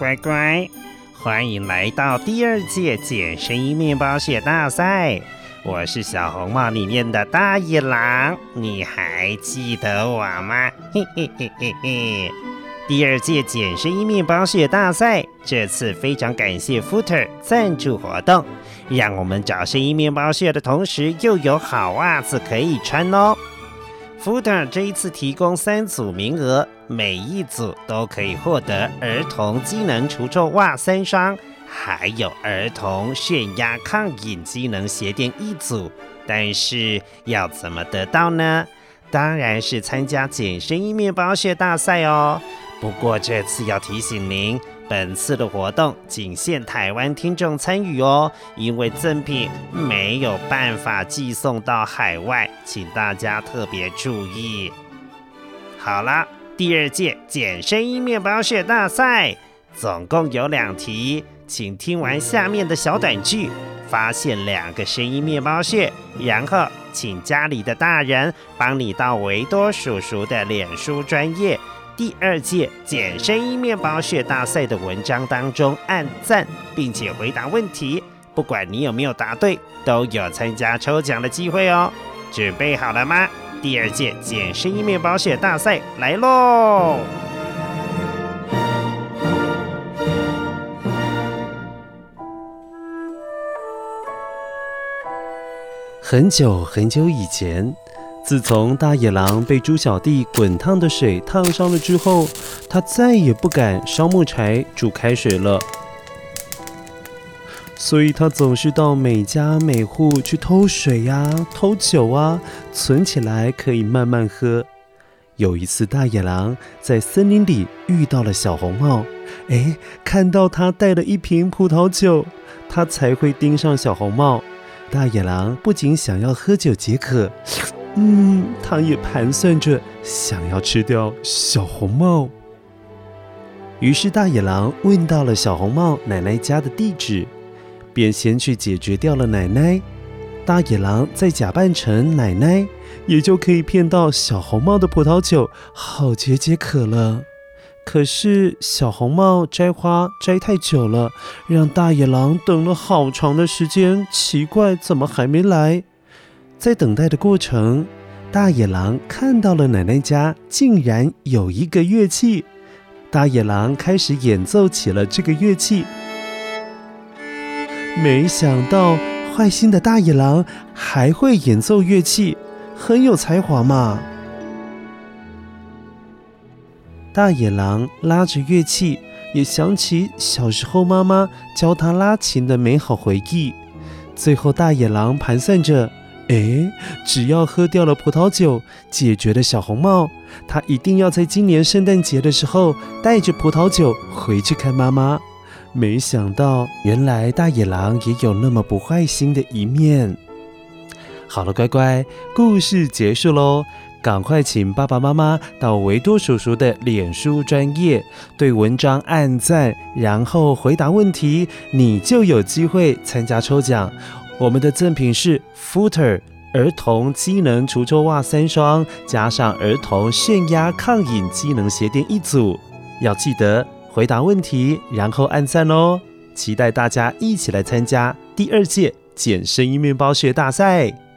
乖乖，欢迎来到第二届捡声音面包屑大赛。我是小红帽里面的大野狼，你还记得我吗？嘿 嘿嘿嘿嘿。第二届捡声音面包屑大赛，这次非常感谢 Footer 赞助活动，让我们找声音面包屑的同时，又有好袜子可以穿哦。Footer 这一次提供三组名额，每一组都可以获得儿童机能除臭袜三双，还有儿童血压抗瘾机能鞋垫一组。但是要怎么得到呢？当然是参加捡声音面包屑大赛哦。不过这次要提醒您。本次的活动仅限台湾听众参与哦，因为赠品没有办法寄送到海外，请大家特别注意。好了，第二届捡声音面包屑大赛总共有两题，请听完下面的小短剧，发现两个声音面包屑，然后请家里的大人帮你到维多叔叔的脸书专业。第二届捡声音面包屑大赛的文章当中按赞，并且回答问题，不管你有没有答对，都有参加抽奖的机会哦。准备好了吗？第二届捡声音面包屑大赛来喽！很久很久以前。自从大野狼被猪小弟滚烫的水烫伤了之后，他再也不敢烧木柴煮开水了。所以他总是到每家每户去偷水呀、偷酒啊，存起来可以慢慢喝。有一次，大野狼在森林里遇到了小红帽，哎，看到他带了一瓶葡萄酒，他才会盯上小红帽。大野狼不仅想要喝酒解渴。嗯，他也盘算着想要吃掉小红帽。于是大野狼问到了小红帽奶奶家的地址，便先去解决掉了奶奶。大野狼再假扮成奶奶，也就可以骗到小红帽的葡萄酒，好解解渴了。可是小红帽摘花摘太久了，让大野狼等了好长的时间，奇怪，怎么还没来？在等待的过程，大野狼看到了奶奶家竟然有一个乐器，大野狼开始演奏起了这个乐器。没想到坏心的大野狼还会演奏乐器，很有才华嘛！大野狼拉着乐器，也想起小时候妈妈教他拉琴的美好回忆。最后，大野狼盘算着。哎，只要喝掉了葡萄酒，解决了小红帽，他一定要在今年圣诞节的时候带着葡萄酒回去看妈妈。没想到，原来大野狼也有那么不坏心的一面。好了，乖乖，故事结束喽，赶快请爸爸妈妈到维多叔叔的脸书专页对文章按赞，然后回答问题，你就有机会参加抽奖。我们的赠品是 Footer 儿童机能除臭袜三双，加上儿童眩压抗瘾机能鞋垫一组。要记得回答问题，然后按赞哦！期待大家一起来参加第二届减声音面包屑大赛。